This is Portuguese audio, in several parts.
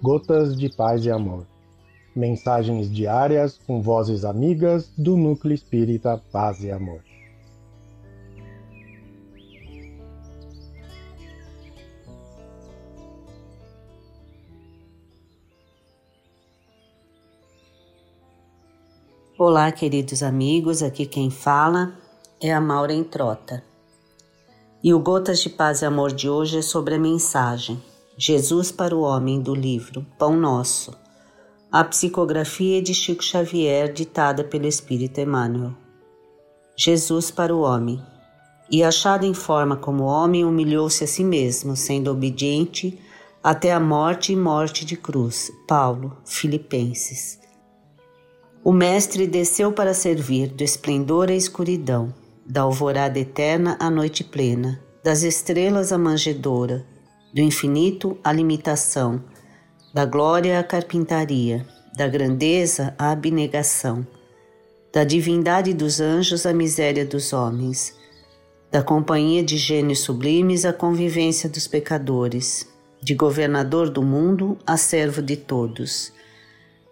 Gotas de Paz e Amor. Mensagens diárias com vozes amigas do Núcleo Espírita Paz e Amor. Olá, queridos amigos, aqui quem fala é a Maura Trota. E o Gotas de Paz e Amor de hoje é sobre a mensagem Jesus para o Homem do livro Pão Nosso, a psicografia de Chico Xavier ditada pelo Espírito Emmanuel. Jesus para o homem. E achado em forma como homem, humilhou-se a si mesmo, sendo obediente até a morte e morte de cruz. Paulo, Filipenses. O Mestre desceu para servir do esplendor à escuridão, da alvorada eterna à noite plena, das estrelas à manjedoura, do infinito à limitação, da glória à carpintaria, da grandeza à abnegação, da divindade dos anjos à miséria dos homens, da companhia de gênios sublimes à convivência dos pecadores, de governador do mundo a servo de todos,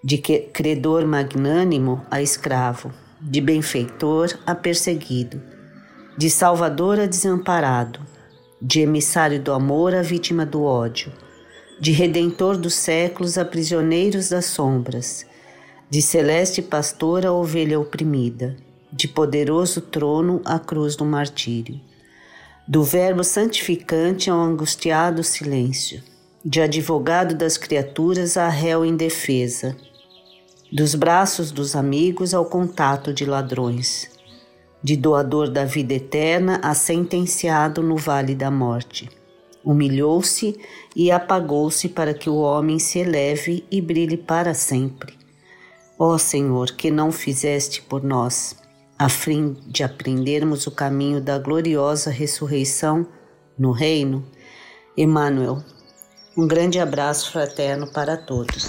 de credor magnânimo a escravo, de benfeitor a perseguido, de salvador a desamparado, de emissário do amor à vítima do ódio, de redentor dos séculos a prisioneiros das sombras, de celeste pastor a ovelha oprimida, de poderoso trono à cruz do martírio, do Verbo santificante ao angustiado silêncio, de advogado das criaturas a réu indefesa, dos braços dos amigos ao contato de ladrões de doador da vida eterna a sentenciado no vale da morte. Humilhou-se e apagou-se para que o homem se eleve e brilhe para sempre. Ó Senhor, que não fizeste por nós, a fim de aprendermos o caminho da gloriosa ressurreição no reino? Emmanuel, um grande abraço fraterno para todos.